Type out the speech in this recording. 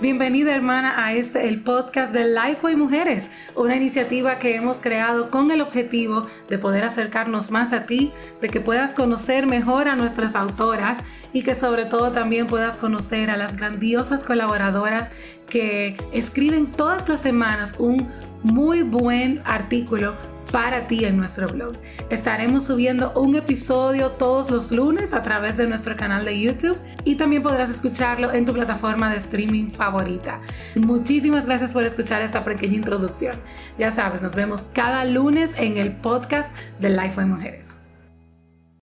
Bienvenida hermana a este, el podcast de Lifeway Mujeres, una iniciativa que hemos creado con el objetivo de poder acercarnos más a ti, de que puedas conocer mejor a nuestras autoras y que sobre todo también puedas conocer a las grandiosas colaboradoras que escriben todas las semanas un muy buen artículo para ti en nuestro blog. Estaremos subiendo un episodio todos los lunes a través de nuestro canal de YouTube y también podrás escucharlo en tu plataforma de streaming favorita. Muchísimas gracias por escuchar esta pequeña introducción. Ya sabes, nos vemos cada lunes en el podcast de Life of Mujeres.